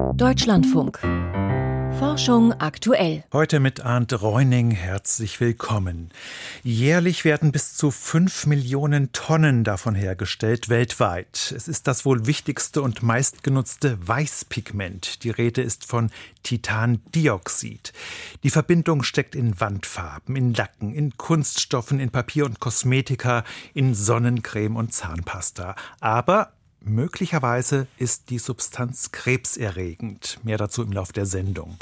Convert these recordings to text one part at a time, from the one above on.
Deutschlandfunk. Forschung aktuell. Heute mit Arndt Reuning herzlich willkommen. Jährlich werden bis zu fünf Millionen Tonnen davon hergestellt weltweit. Es ist das wohl wichtigste und meistgenutzte Weißpigment. Die Rede ist von Titandioxid. Die Verbindung steckt in Wandfarben, in Lacken, in Kunststoffen, in Papier und Kosmetika, in Sonnencreme und Zahnpasta. Aber Möglicherweise ist die Substanz krebserregend. Mehr dazu im Laufe der Sendung.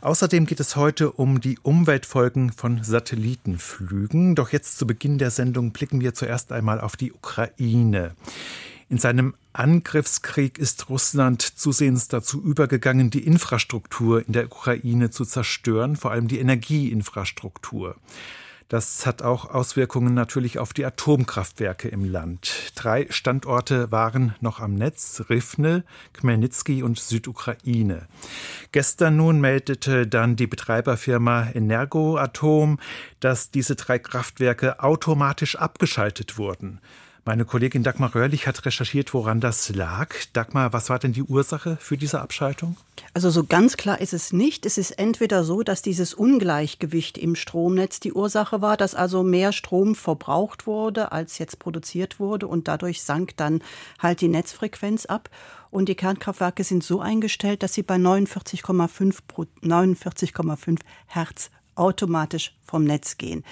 Außerdem geht es heute um die Umweltfolgen von Satellitenflügen. Doch jetzt zu Beginn der Sendung blicken wir zuerst einmal auf die Ukraine. In seinem Angriffskrieg ist Russland zusehends dazu übergegangen, die Infrastruktur in der Ukraine zu zerstören, vor allem die Energieinfrastruktur. Das hat auch Auswirkungen natürlich auf die Atomkraftwerke im Land. Drei Standorte waren noch am Netz, Rivne, Khmelnytsky und Südukraine. Gestern nun meldete dann die Betreiberfirma Energoatom, dass diese drei Kraftwerke automatisch abgeschaltet wurden. Meine Kollegin Dagmar Röhrlich hat recherchiert, woran das lag. Dagmar, was war denn die Ursache für diese Abschaltung? Also so ganz klar ist es nicht. Es ist entweder so, dass dieses Ungleichgewicht im Stromnetz die Ursache war, dass also mehr Strom verbraucht wurde, als jetzt produziert wurde und dadurch sank dann halt die Netzfrequenz ab. Und die Kernkraftwerke sind so eingestellt, dass sie bei 49,5 49,5 Hertz automatisch vom Netz gehen.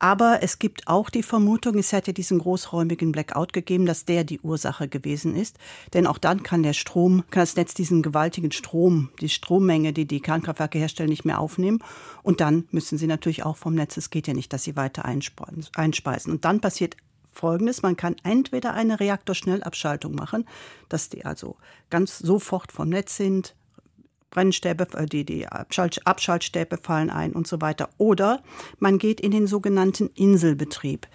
Aber es gibt auch die Vermutung, es hätte diesen großräumigen Blackout gegeben, dass der die Ursache gewesen ist. Denn auch dann kann der Strom, kann das Netz diesen gewaltigen Strom, die Strommenge, die die Kernkraftwerke herstellen, nicht mehr aufnehmen. Und dann müssen sie natürlich auch vom Netz, es geht ja nicht, dass sie weiter einspeisen. Und dann passiert Folgendes, man kann entweder eine Reaktorschnellabschaltung machen, dass die also ganz sofort vom Netz sind, Brennstäbe, äh, die, die Abschaltstäbe fallen ein und so weiter. Oder man geht in den sogenannten Inselbetrieb.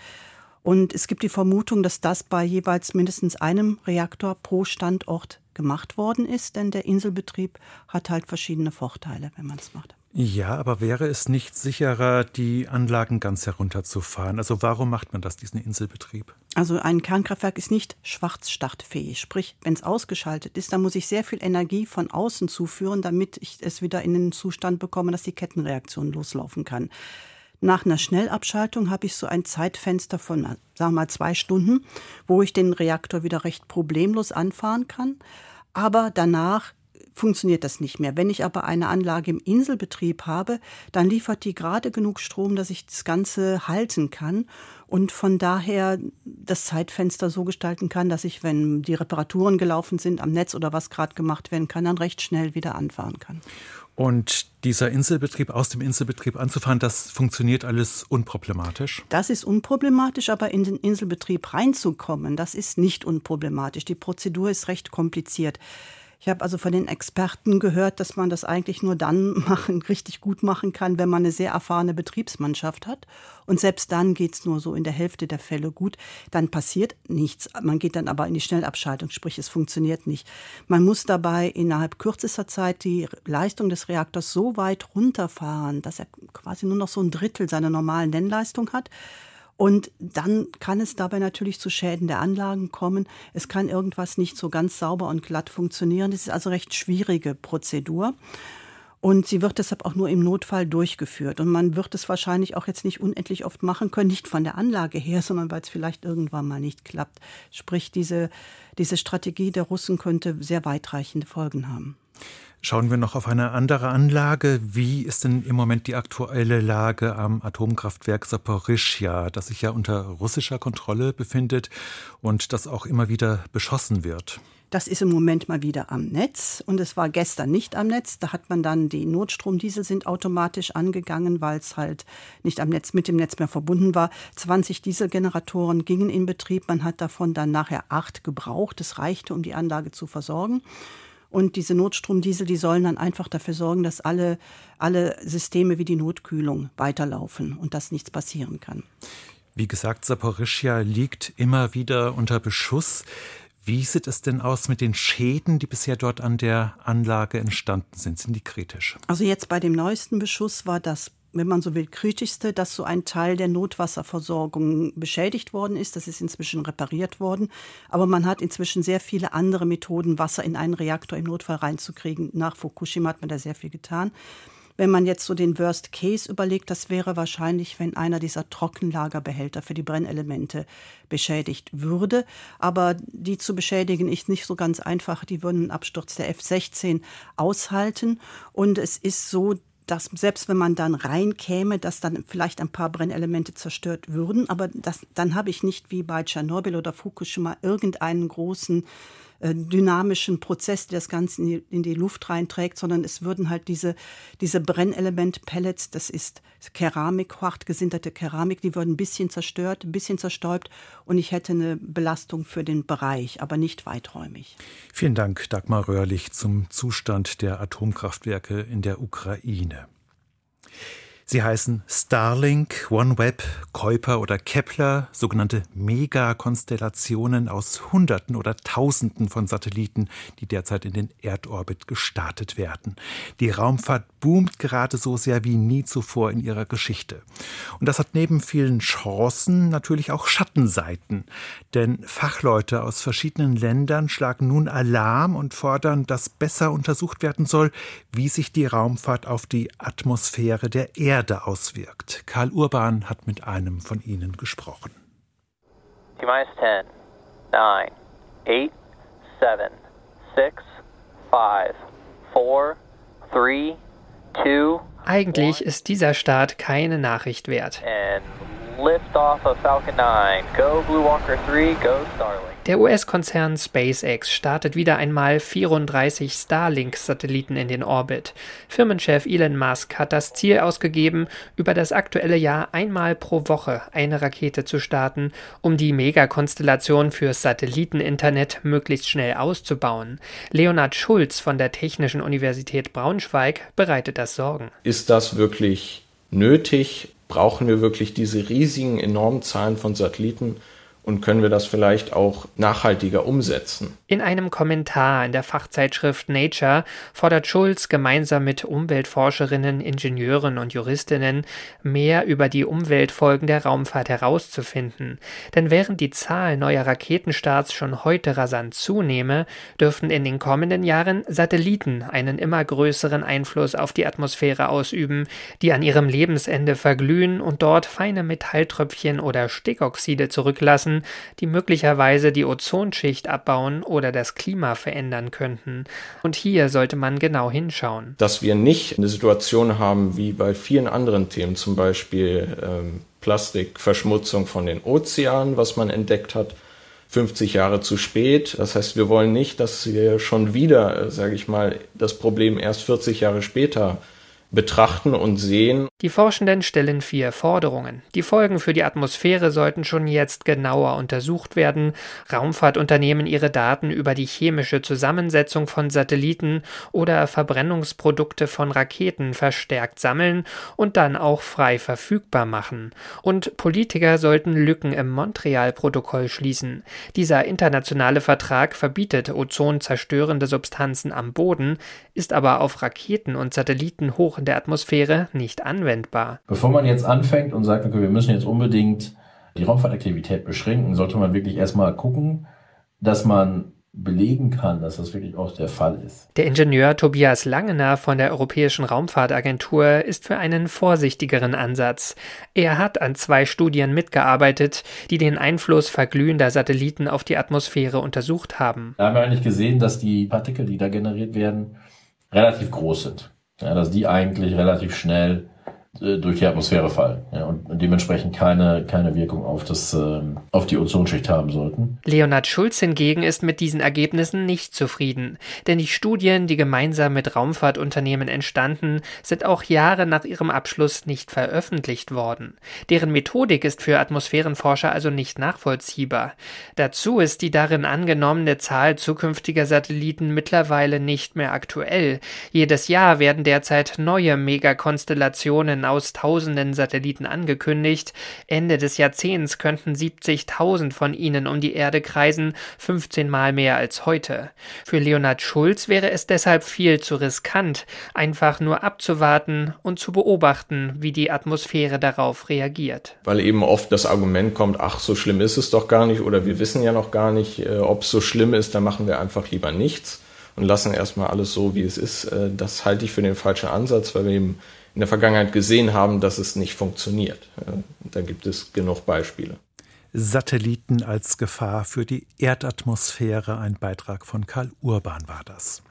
Und es gibt die Vermutung, dass das bei jeweils mindestens einem Reaktor pro Standort gemacht worden ist, denn der Inselbetrieb hat halt verschiedene Vorteile, wenn man es macht. Ja, aber wäre es nicht sicherer, die Anlagen ganz herunterzufahren? Also warum macht man das, diesen Inselbetrieb? Also ein Kernkraftwerk ist nicht schwarzstartfähig. Sprich, wenn es ausgeschaltet ist, dann muss ich sehr viel Energie von außen zuführen, damit ich es wieder in den Zustand bekomme, dass die Kettenreaktion loslaufen kann. Nach einer Schnellabschaltung habe ich so ein Zeitfenster von, sagen wir mal, zwei Stunden, wo ich den Reaktor wieder recht problemlos anfahren kann. Aber danach funktioniert das nicht mehr. Wenn ich aber eine Anlage im Inselbetrieb habe, dann liefert die gerade genug Strom, dass ich das Ganze halten kann und von daher das Zeitfenster so gestalten kann, dass ich, wenn die Reparaturen gelaufen sind am Netz oder was gerade gemacht werden kann, dann recht schnell wieder anfahren kann. Und dieser Inselbetrieb, aus dem Inselbetrieb anzufahren, das funktioniert alles unproblematisch? Das ist unproblematisch, aber in den Inselbetrieb reinzukommen, das ist nicht unproblematisch. Die Prozedur ist recht kompliziert. Ich habe also von den Experten gehört, dass man das eigentlich nur dann machen, richtig gut machen kann, wenn man eine sehr erfahrene Betriebsmannschaft hat. Und selbst dann geht es nur so in der Hälfte der Fälle gut. Dann passiert nichts. Man geht dann aber in die Schnellabschaltung, sprich es funktioniert nicht. Man muss dabei innerhalb kürzester Zeit die Leistung des Reaktors so weit runterfahren, dass er quasi nur noch so ein Drittel seiner normalen Nennleistung hat. Und dann kann es dabei natürlich zu Schäden der Anlagen kommen. Es kann irgendwas nicht so ganz sauber und glatt funktionieren. Das ist also recht schwierige Prozedur. Und sie wird deshalb auch nur im Notfall durchgeführt. Und man wird es wahrscheinlich auch jetzt nicht unendlich oft machen können, nicht von der Anlage her, sondern weil es vielleicht irgendwann mal nicht klappt. Sprich, diese, diese Strategie der Russen könnte sehr weitreichende Folgen haben. Schauen wir noch auf eine andere Anlage. Wie ist denn im Moment die aktuelle Lage am Atomkraftwerk Saporischja, das sich ja unter russischer Kontrolle befindet und das auch immer wieder beschossen wird? Das ist im Moment mal wieder am Netz und es war gestern nicht am Netz. Da hat man dann die Notstromdiesel sind automatisch angegangen, weil es halt nicht am Netz mit dem Netz mehr verbunden war. 20 Dieselgeneratoren gingen in Betrieb. Man hat davon dann nachher acht gebraucht. Das reichte, um die Anlage zu versorgen. Und diese Notstromdiesel, die sollen dann einfach dafür sorgen, dass alle, alle Systeme wie die Notkühlung weiterlaufen und dass nichts passieren kann. Wie gesagt, Saporischia liegt immer wieder unter Beschuss. Wie sieht es denn aus mit den Schäden, die bisher dort an der Anlage entstanden sind? Sind die kritisch? Also jetzt bei dem neuesten Beschuss war das wenn man so will, kritischste, dass so ein Teil der Notwasserversorgung beschädigt worden ist. Das ist inzwischen repariert worden. Aber man hat inzwischen sehr viele andere Methoden, Wasser in einen Reaktor im Notfall reinzukriegen. Nach Fukushima hat man da sehr viel getan. Wenn man jetzt so den Worst Case überlegt, das wäre wahrscheinlich, wenn einer dieser Trockenlagerbehälter für die Brennelemente beschädigt würde. Aber die zu beschädigen ist nicht so ganz einfach. Die würden einen Absturz der F-16 aushalten. Und es ist so, dass selbst wenn man dann reinkäme, dass dann vielleicht ein paar Brennelemente zerstört würden. Aber das, dann habe ich nicht wie bei Tschernobyl oder Fukushima irgendeinen großen dynamischen Prozess, der das Ganze in die, in die, Luft reinträgt, sondern es würden halt diese, diese Brennelement-Pellets, das ist Keramik, hart gesinterte Keramik, die würden ein bisschen zerstört, ein bisschen zerstäubt und ich hätte eine Belastung für den Bereich, aber nicht weiträumig. Vielen Dank, Dagmar Röhrlich, zum Zustand der Atomkraftwerke in der Ukraine. Sie heißen Starlink, OneWeb, Kuiper oder Kepler, sogenannte Megakonstellationen aus Hunderten oder Tausenden von Satelliten, die derzeit in den Erdorbit gestartet werden. Die Raumfahrt boomt gerade so sehr wie nie zuvor in ihrer Geschichte. Und das hat neben vielen Chancen natürlich auch Schattenseiten. Denn Fachleute aus verschiedenen Ländern schlagen nun Alarm und fordern, dass besser untersucht werden soll, wie sich die Raumfahrt auf die Atmosphäre der Erde Erde auswirkt. Karl Urban hat mit einem von ihnen gesprochen. T-minus 10, 9, 8, 7, 6, 5, 4, 3, 2, Eigentlich ist dieser Start keine Nachricht wert. And lift off of Falcon 9. Go Blue Walker 3, go Starlink. Der US-Konzern SpaceX startet wieder einmal 34 Starlink-Satelliten in den Orbit. Firmenchef Elon Musk hat das Ziel ausgegeben, über das aktuelle Jahr einmal pro Woche eine Rakete zu starten, um die Megakonstellation fürs Satelliteninternet möglichst schnell auszubauen. Leonhard Schulz von der Technischen Universität Braunschweig bereitet das Sorgen. Ist das wirklich nötig? Brauchen wir wirklich diese riesigen, enormen Zahlen von Satelliten? Und können wir das vielleicht auch nachhaltiger umsetzen. In einem Kommentar in der Fachzeitschrift Nature fordert Schulz gemeinsam mit Umweltforscherinnen, Ingenieuren und Juristinnen mehr über die Umweltfolgen der Raumfahrt herauszufinden. Denn während die Zahl neuer Raketenstarts schon heute rasant zunehme, dürften in den kommenden Jahren Satelliten einen immer größeren Einfluss auf die Atmosphäre ausüben, die an ihrem Lebensende verglühen und dort feine Metalltröpfchen oder Stickoxide zurücklassen, die möglicherweise die Ozonschicht abbauen oder das Klima verändern könnten. Und hier sollte man genau hinschauen. Dass wir nicht eine Situation haben wie bei vielen anderen Themen, zum Beispiel ähm, Plastikverschmutzung von den Ozeanen, was man entdeckt hat, 50 Jahre zu spät. Das heißt, wir wollen nicht, dass wir schon wieder, äh, sage ich mal, das Problem erst 40 Jahre später betrachten und sehen. Die Forschenden stellen vier Forderungen. Die Folgen für die Atmosphäre sollten schon jetzt genauer untersucht werden, Raumfahrtunternehmen ihre Daten über die chemische Zusammensetzung von Satelliten oder Verbrennungsprodukte von Raketen verstärkt sammeln und dann auch frei verfügbar machen. Und Politiker sollten Lücken im Montreal-Protokoll schließen. Dieser internationale Vertrag verbietet ozonzerstörende Substanzen am Boden, ist aber auf Raketen und Satelliten hoch in der Atmosphäre nicht anwendbar. Bevor man jetzt anfängt und sagt, okay, wir müssen jetzt unbedingt die Raumfahrtaktivität beschränken, sollte man wirklich erstmal gucken, dass man belegen kann, dass das wirklich auch der Fall ist. Der Ingenieur Tobias Langener von der Europäischen Raumfahrtagentur ist für einen vorsichtigeren Ansatz. Er hat an zwei Studien mitgearbeitet, die den Einfluss verglühender Satelliten auf die Atmosphäre untersucht haben. Da haben wir eigentlich gesehen, dass die Partikel, die da generiert werden, relativ groß sind. Ja, dass die eigentlich relativ schnell äh, durch die Atmosphäre fallen ja, und dementsprechend keine, keine Wirkung auf, das, ähm, auf die Ozonschicht haben sollten. Leonhard Schulz hingegen ist mit diesen Ergebnissen nicht zufrieden, denn die Studien, die gemeinsam mit Raumfahrtunternehmen entstanden, sind auch Jahre nach ihrem Abschluss nicht veröffentlicht worden. Deren Methodik ist für Atmosphärenforscher also nicht nachvollziehbar. Dazu ist die darin angenommene Zahl zukünftiger Satelliten mittlerweile nicht mehr aktuell. Jedes Jahr werden derzeit neue Megakonstellationen aus tausenden Satelliten angekündigt. Ende des Jahrzehnts könnten 70.000 von ihnen um die Erde kreisen, 15 Mal mehr als heute. Für Leonhard Schulz wäre es deshalb viel zu riskant, einfach nur abzuwarten und zu beobachten, wie die Atmosphäre darauf reagiert. Weil eben oft das Argument kommt, ach, so schlimm ist es doch gar nicht oder wir wissen ja noch gar nicht, äh, ob es so schlimm ist, dann machen wir einfach lieber nichts und lassen erstmal alles so, wie es ist. Äh, das halte ich für den falschen Ansatz, weil wir eben in der Vergangenheit gesehen haben, dass es nicht funktioniert. Da gibt es genug Beispiele. Satelliten als Gefahr für die Erdatmosphäre. Ein Beitrag von Karl Urban war das.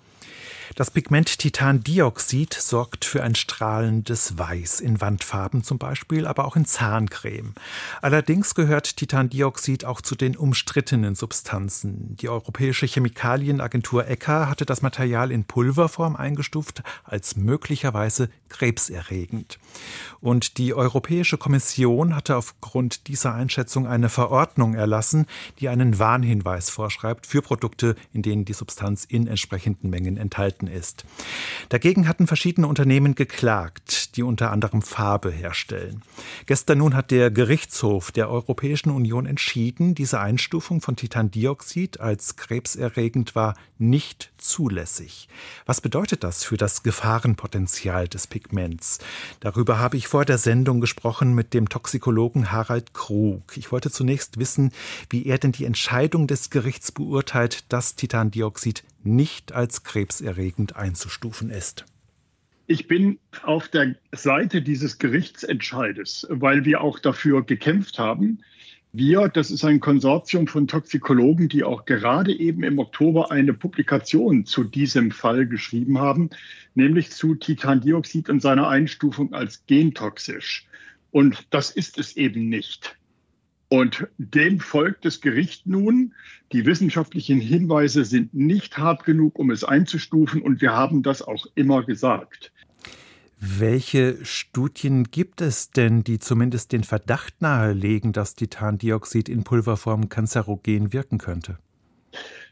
Das Pigment Titandioxid sorgt für ein strahlendes Weiß in Wandfarben zum Beispiel, aber auch in Zahncreme. Allerdings gehört Titandioxid auch zu den umstrittenen Substanzen. Die Europäische Chemikalienagentur ECHA hatte das Material in Pulverform eingestuft als möglicherweise krebserregend. Und die Europäische Kommission hatte aufgrund dieser Einschätzung eine Verordnung erlassen, die einen Warnhinweis vorschreibt für Produkte, in denen die Substanz in entsprechenden Mengen enthalten ist. Dagegen hatten verschiedene Unternehmen geklagt, die unter anderem Farbe herstellen. Gestern nun hat der Gerichtshof der Europäischen Union entschieden, diese Einstufung von Titandioxid als krebserregend war nicht zulässig. Was bedeutet das für das Gefahrenpotenzial des Pigments? Darüber habe ich vor der Sendung gesprochen mit dem Toxikologen Harald Krug. Ich wollte zunächst wissen, wie er denn die Entscheidung des Gerichts beurteilt, dass Titandioxid nicht als krebserregend einzustufen ist. Ich bin auf der Seite dieses Gerichtsentscheides, weil wir auch dafür gekämpft haben, wir, das ist ein Konsortium von Toxikologen, die auch gerade eben im Oktober eine Publikation zu diesem Fall geschrieben haben, nämlich zu Titandioxid und seiner Einstufung als gentoxisch. Und das ist es eben nicht. Und dem folgt das Gericht nun. Die wissenschaftlichen Hinweise sind nicht hart genug, um es einzustufen. Und wir haben das auch immer gesagt. Welche Studien gibt es denn, die zumindest den Verdacht nahelegen, dass Titandioxid in Pulverform kanzerogen wirken könnte?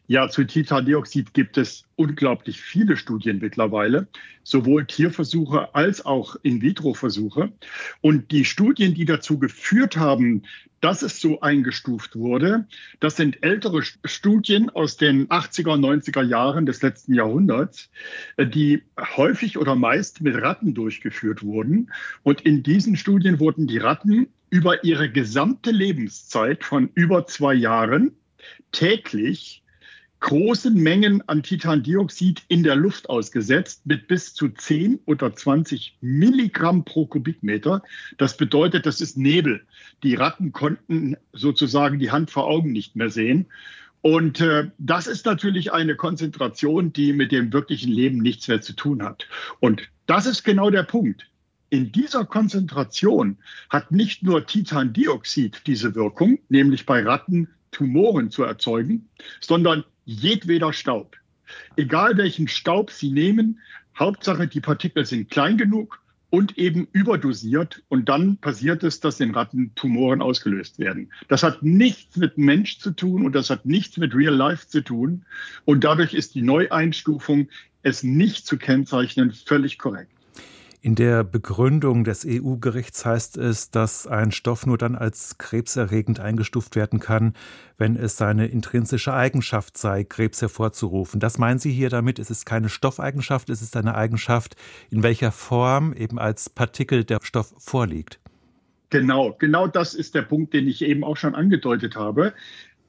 Ja, zu Titandioxid gibt es unglaublich viele Studien mittlerweile, sowohl Tierversuche als auch In-vitro-Versuche. Und die Studien, die dazu geführt haben, dass es so eingestuft wurde, das sind ältere Studien aus den 80er, 90er Jahren des letzten Jahrhunderts, äh, die häufig oder meist mit Ratten durchgeführt wurden. Und in diesen Studien wurden die Ratten über ihre gesamte Lebenszeit von über zwei Jahren täglich großen Mengen an Titandioxid in der Luft ausgesetzt mit bis zu 10 oder 20 Milligramm pro Kubikmeter. Das bedeutet, das ist Nebel. Die Ratten konnten sozusagen die Hand vor Augen nicht mehr sehen. Und äh, das ist natürlich eine Konzentration, die mit dem wirklichen Leben nichts mehr zu tun hat. Und das ist genau der Punkt. In dieser Konzentration hat nicht nur Titandioxid diese Wirkung, nämlich bei Ratten Tumoren zu erzeugen, sondern jedweder Staub. Egal welchen Staub Sie nehmen, Hauptsache die Partikel sind klein genug und eben überdosiert und dann passiert es, dass in Ratten Tumoren ausgelöst werden. Das hat nichts mit Mensch zu tun und das hat nichts mit Real Life zu tun und dadurch ist die Neueinstufung, es nicht zu kennzeichnen, völlig korrekt. In der Begründung des EU-Gerichts heißt es, dass ein Stoff nur dann als krebserregend eingestuft werden kann, wenn es seine intrinsische Eigenschaft sei, Krebs hervorzurufen. Das meinen Sie hier damit? Es ist keine Stoffeigenschaft, es ist eine Eigenschaft, in welcher Form eben als Partikel der Stoff vorliegt. Genau, genau das ist der Punkt, den ich eben auch schon angedeutet habe.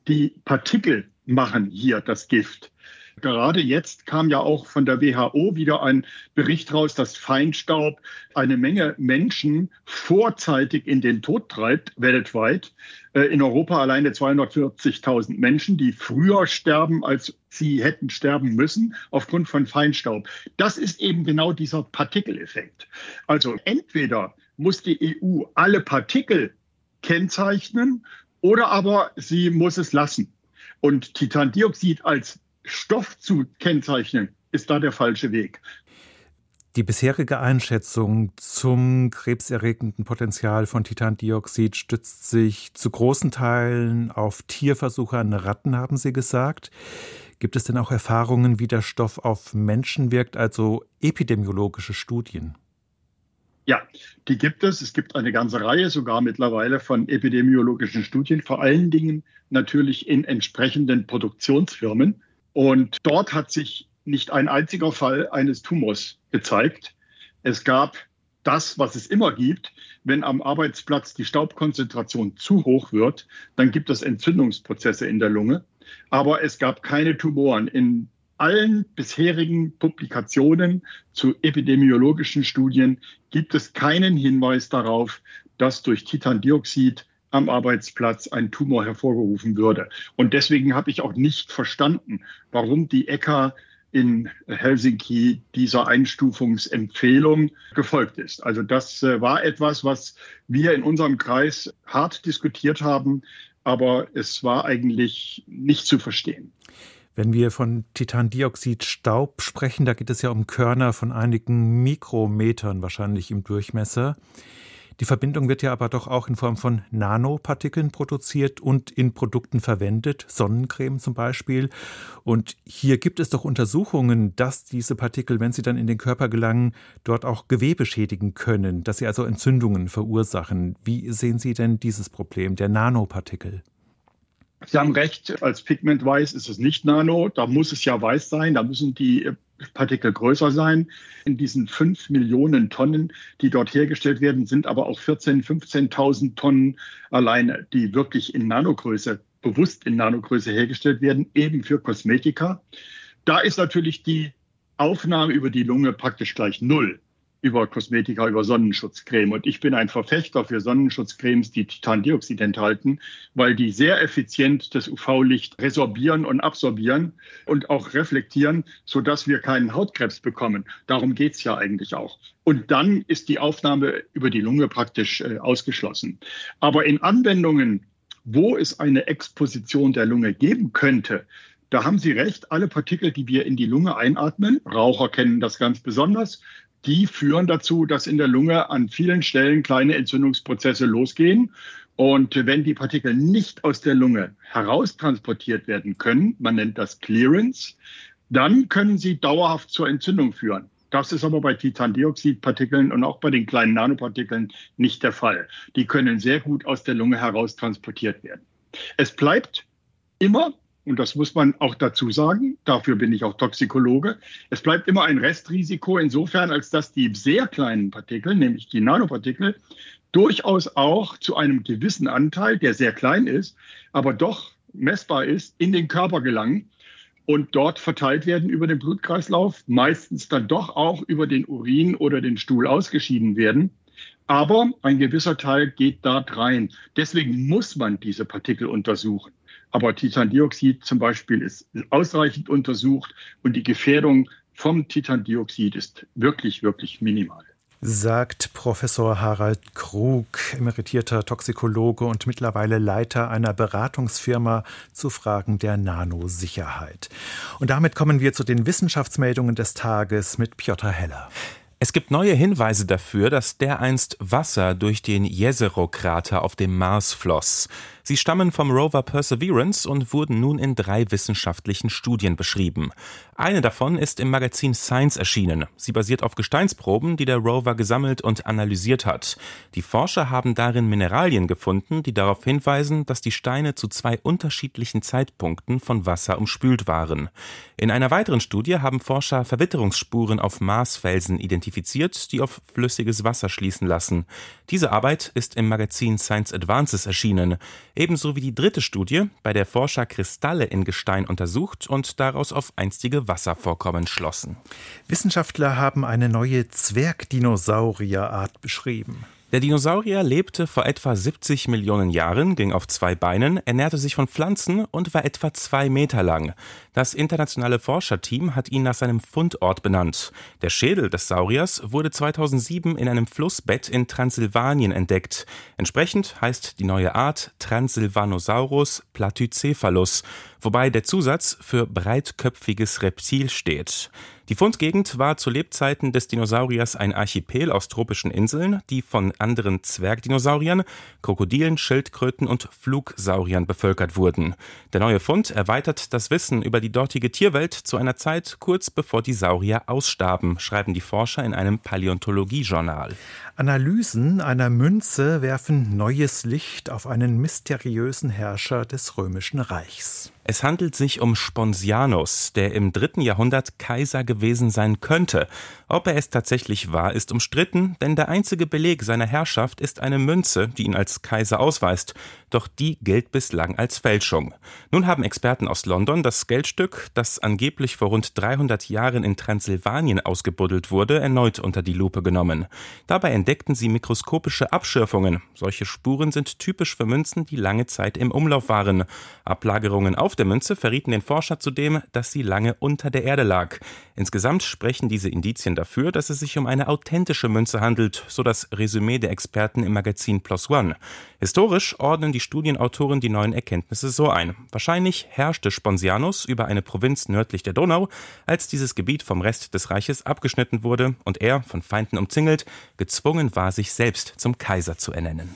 Die Partikel machen hier das Gift. Gerade jetzt kam ja auch von der WHO wieder ein Bericht raus, dass Feinstaub eine Menge Menschen vorzeitig in den Tod treibt, weltweit. Äh, in Europa alleine 240.000 Menschen, die früher sterben, als sie hätten sterben müssen, aufgrund von Feinstaub. Das ist eben genau dieser Partikeleffekt. Also entweder muss die EU alle Partikel kennzeichnen oder aber sie muss es lassen. Und Titandioxid als Stoff zu kennzeichnen, ist da der falsche Weg. Die bisherige Einschätzung zum krebserregenden Potenzial von Titandioxid stützt sich zu großen Teilen auf Tierversuche an Ratten, haben Sie gesagt. Gibt es denn auch Erfahrungen, wie der Stoff auf Menschen wirkt, also epidemiologische Studien? Ja, die gibt es. Es gibt eine ganze Reihe sogar mittlerweile von epidemiologischen Studien, vor allen Dingen natürlich in entsprechenden Produktionsfirmen. Und dort hat sich nicht ein einziger Fall eines Tumors gezeigt. Es gab das, was es immer gibt. Wenn am Arbeitsplatz die Staubkonzentration zu hoch wird, dann gibt es Entzündungsprozesse in der Lunge. Aber es gab keine Tumoren. In allen bisherigen Publikationen zu epidemiologischen Studien gibt es keinen Hinweis darauf, dass durch Titandioxid am Arbeitsplatz ein Tumor hervorgerufen würde. Und deswegen habe ich auch nicht verstanden, warum die ECHA in Helsinki dieser Einstufungsempfehlung gefolgt ist. Also das äh, war etwas, was wir in unserem Kreis hart diskutiert haben, aber es war eigentlich nicht zu verstehen. Wenn wir von Titandioxidstaub sprechen, da geht es ja um Körner von einigen Mikrometern wahrscheinlich im Durchmesser. Die Verbindung wird ja aber doch auch in Form von Nanopartikeln produziert und in Produkten verwendet, Sonnencreme zum Beispiel. Und hier gibt es doch Untersuchungen, dass diese Partikel, wenn sie dann in den Körper gelangen, dort auch Gewebe schädigen können, dass sie also Entzündungen verursachen. Wie sehen Sie denn dieses Problem der Nanopartikel? Sie haben recht, als Pigment weiß ist es nicht Nano, da muss es ja weiß sein, da müssen die Partikel größer sein. In diesen fünf Millionen Tonnen, die dort hergestellt werden, sind aber auch 14.000, 15.000 Tonnen alleine, die wirklich in Nanogröße, bewusst in Nanogröße hergestellt werden, eben für Kosmetika. Da ist natürlich die Aufnahme über die Lunge praktisch gleich null über Kosmetika, über Sonnenschutzcreme. Und ich bin ein Verfechter für Sonnenschutzcremes, die Titandioxid enthalten, weil die sehr effizient das UV-Licht resorbieren und absorbieren und auch reflektieren, sodass wir keinen Hautkrebs bekommen. Darum geht's ja eigentlich auch. Und dann ist die Aufnahme über die Lunge praktisch äh, ausgeschlossen. Aber in Anwendungen, wo es eine Exposition der Lunge geben könnte, da haben Sie recht, alle Partikel, die wir in die Lunge einatmen, Raucher kennen das ganz besonders, die führen dazu, dass in der Lunge an vielen Stellen kleine Entzündungsprozesse losgehen. Und wenn die Partikel nicht aus der Lunge heraustransportiert werden können, man nennt das Clearance, dann können sie dauerhaft zur Entzündung führen. Das ist aber bei Titandioxidpartikeln und auch bei den kleinen Nanopartikeln nicht der Fall. Die können sehr gut aus der Lunge heraustransportiert werden. Es bleibt immer und das muss man auch dazu sagen, dafür bin ich auch Toxikologe, es bleibt immer ein Restrisiko insofern, als dass die sehr kleinen Partikel, nämlich die Nanopartikel, durchaus auch zu einem gewissen Anteil, der sehr klein ist, aber doch messbar ist, in den Körper gelangen und dort verteilt werden über den Blutkreislauf, meistens dann doch auch über den Urin oder den Stuhl ausgeschieden werden. Aber ein gewisser Teil geht dort rein. Deswegen muss man diese Partikel untersuchen. Aber Titandioxid zum Beispiel ist ausreichend untersucht und die Gefährdung vom Titandioxid ist wirklich, wirklich minimal sagt Professor Harald Krug, emeritierter Toxikologe und mittlerweile Leiter einer Beratungsfirma zu Fragen der Nanosicherheit. Und damit kommen wir zu den Wissenschaftsmeldungen des Tages mit Piotr Heller. Es gibt neue Hinweise dafür, dass dereinst Wasser durch den Jezero-Krater auf dem Mars floss. Sie stammen vom Rover Perseverance und wurden nun in drei wissenschaftlichen Studien beschrieben. Eine davon ist im Magazin Science erschienen. Sie basiert auf Gesteinsproben, die der Rover gesammelt und analysiert hat. Die Forscher haben darin Mineralien gefunden, die darauf hinweisen, dass die Steine zu zwei unterschiedlichen Zeitpunkten von Wasser umspült waren. In einer weiteren Studie haben Forscher Verwitterungsspuren auf Marsfelsen identifiziert, die auf flüssiges Wasser schließen lassen. Diese Arbeit ist im Magazin Science Advances erschienen ebenso wie die dritte Studie, bei der Forscher Kristalle in Gestein untersucht und daraus auf einstige Wasservorkommen schlossen. Wissenschaftler haben eine neue Zwergdinosaurierart beschrieben. Der Dinosaurier lebte vor etwa 70 Millionen Jahren, ging auf zwei Beinen, ernährte sich von Pflanzen und war etwa zwei Meter lang. Das internationale Forscherteam hat ihn nach seinem Fundort benannt. Der Schädel des Sauriers wurde 2007 in einem Flussbett in Transsilvanien entdeckt. Entsprechend heißt die neue Art Transsilvanosaurus platycephalus, wobei der Zusatz für breitköpfiges Reptil steht. Die Fundgegend war zu Lebzeiten des Dinosauriers ein Archipel aus tropischen Inseln, die von anderen Zwergdinosauriern, Krokodilen, Schildkröten und Flugsauriern bevölkert wurden. Der neue Fund erweitert das Wissen über die dortige Tierwelt zu einer Zeit kurz bevor die Saurier ausstarben, schreiben die Forscher in einem Paläontologiejournal. Analysen einer Münze werfen neues Licht auf einen mysteriösen Herrscher des Römischen Reichs. Es handelt sich um Sponsianus, der im dritten Jahrhundert Kaiser gewesen sein könnte. Ob er es tatsächlich war, ist umstritten, denn der einzige Beleg seiner Herrschaft ist eine Münze, die ihn als Kaiser ausweist. Doch die gilt bislang als Fälschung. Nun haben Experten aus London das Geldstück, das angeblich vor rund 300 Jahren in Transsilvanien ausgebuddelt wurde, erneut unter die Lupe genommen. Dabei entdeckten sie mikroskopische Abschürfungen. Solche Spuren sind typisch für Münzen, die lange Zeit im Umlauf waren. Ablagerungen auf der Münze verrieten den Forscher zudem, dass sie lange unter der Erde lag. Insgesamt sprechen diese Indizien dafür, dass es sich um eine authentische Münze handelt, so das Resümee der Experten im Magazin Plus One. Historisch ordnen die Studienautoren die neuen Erkenntnisse so ein. Wahrscheinlich herrschte Sponsianus über eine Provinz nördlich der Donau, als dieses Gebiet vom Rest des Reiches abgeschnitten wurde und er, von Feinden umzingelt, gezwungen war, sich selbst zum Kaiser zu ernennen.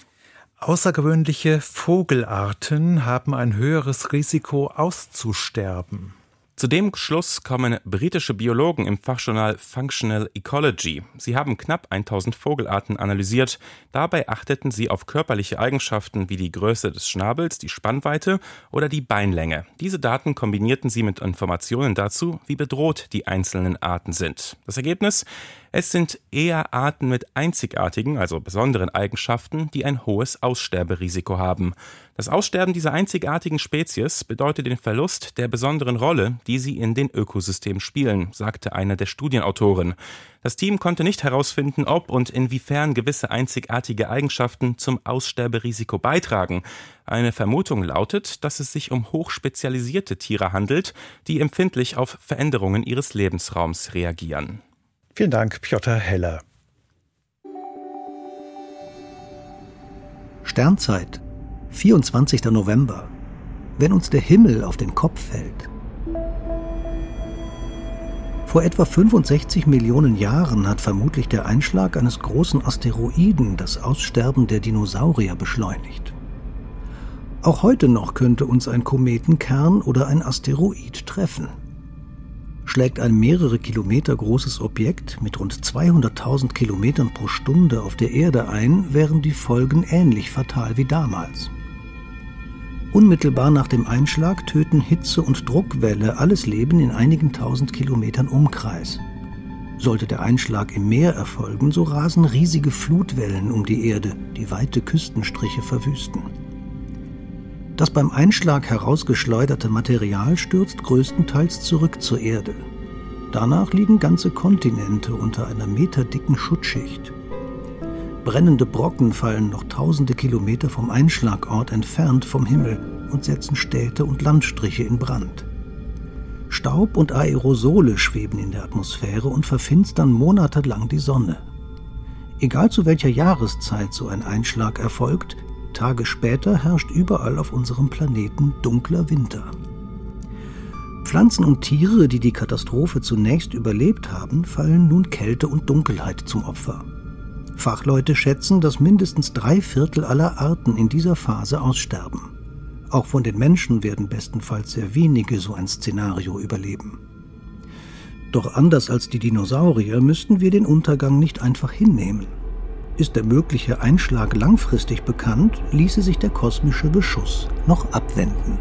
Außergewöhnliche Vogelarten haben ein höheres Risiko auszusterben. Zu dem Schluss kommen britische Biologen im Fachjournal Functional Ecology. Sie haben knapp 1000 Vogelarten analysiert. Dabei achteten sie auf körperliche Eigenschaften wie die Größe des Schnabels, die Spannweite oder die Beinlänge. Diese Daten kombinierten sie mit Informationen dazu, wie bedroht die einzelnen Arten sind. Das Ergebnis? Es sind eher Arten mit einzigartigen, also besonderen Eigenschaften, die ein hohes Aussterberisiko haben. Das Aussterben dieser einzigartigen Spezies bedeutet den Verlust der besonderen Rolle, die sie in den Ökosystemen spielen, sagte einer der Studienautoren. Das Team konnte nicht herausfinden, ob und inwiefern gewisse einzigartige Eigenschaften zum Aussterberisiko beitragen. Eine Vermutung lautet, dass es sich um hochspezialisierte Tiere handelt, die empfindlich auf Veränderungen ihres Lebensraums reagieren. Vielen Dank, Piotr Heller. Sternzeit, 24. November. Wenn uns der Himmel auf den Kopf fällt. Vor etwa 65 Millionen Jahren hat vermutlich der Einschlag eines großen Asteroiden das Aussterben der Dinosaurier beschleunigt. Auch heute noch könnte uns ein Kometenkern oder ein Asteroid treffen. Schlägt ein mehrere Kilometer großes Objekt mit rund 200.000 Kilometern pro Stunde auf der Erde ein, wären die Folgen ähnlich fatal wie damals. Unmittelbar nach dem Einschlag töten Hitze und Druckwelle alles Leben in einigen tausend Kilometern Umkreis. Sollte der Einschlag im Meer erfolgen, so rasen riesige Flutwellen um die Erde, die weite Küstenstriche verwüsten. Das beim Einschlag herausgeschleuderte Material stürzt größtenteils zurück zur Erde. Danach liegen ganze Kontinente unter einer meterdicken Schutzschicht. Brennende Brocken fallen noch tausende Kilometer vom Einschlagort entfernt vom Himmel und setzen Städte und Landstriche in Brand. Staub und Aerosole schweben in der Atmosphäre und verfinstern monatelang die Sonne. Egal zu welcher Jahreszeit so ein Einschlag erfolgt, Tage später herrscht überall auf unserem Planeten dunkler Winter. Pflanzen und Tiere, die die Katastrophe zunächst überlebt haben, fallen nun Kälte und Dunkelheit zum Opfer. Fachleute schätzen, dass mindestens drei Viertel aller Arten in dieser Phase aussterben. Auch von den Menschen werden bestenfalls sehr wenige so ein Szenario überleben. Doch anders als die Dinosaurier müssten wir den Untergang nicht einfach hinnehmen. Ist der mögliche Einschlag langfristig bekannt, ließe sich der kosmische Beschuss noch abwenden.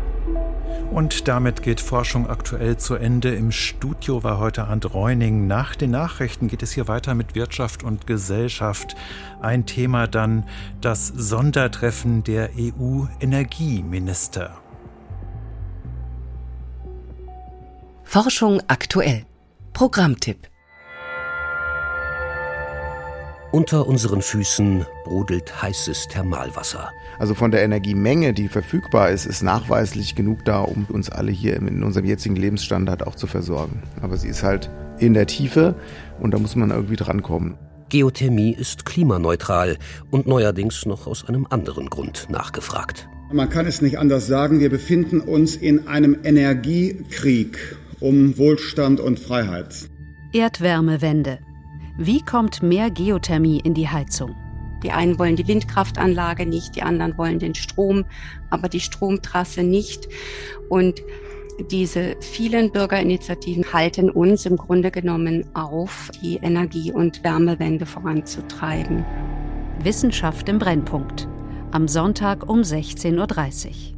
Und damit geht Forschung aktuell zu Ende. Im Studio war heute Arndt Reuning. Nach den Nachrichten geht es hier weiter mit Wirtschaft und Gesellschaft. Ein Thema dann das Sondertreffen der EU-Energieminister. Forschung aktuell. Programmtipp. Unter unseren Füßen brodelt heißes Thermalwasser. Also von der Energiemenge, die verfügbar ist, ist nachweislich genug da, um uns alle hier in unserem jetzigen Lebensstandard auch zu versorgen. Aber sie ist halt in der Tiefe und da muss man irgendwie drankommen. Geothermie ist klimaneutral und neuerdings noch aus einem anderen Grund nachgefragt. Man kann es nicht anders sagen, wir befinden uns in einem Energiekrieg um Wohlstand und Freiheit. Erdwärmewende. Wie kommt mehr Geothermie in die Heizung? Die einen wollen die Windkraftanlage nicht, die anderen wollen den Strom, aber die Stromtrasse nicht. Und diese vielen Bürgerinitiativen halten uns im Grunde genommen auf, die Energie- und Wärmewende voranzutreiben. Wissenschaft im Brennpunkt. Am Sonntag um 16.30 Uhr.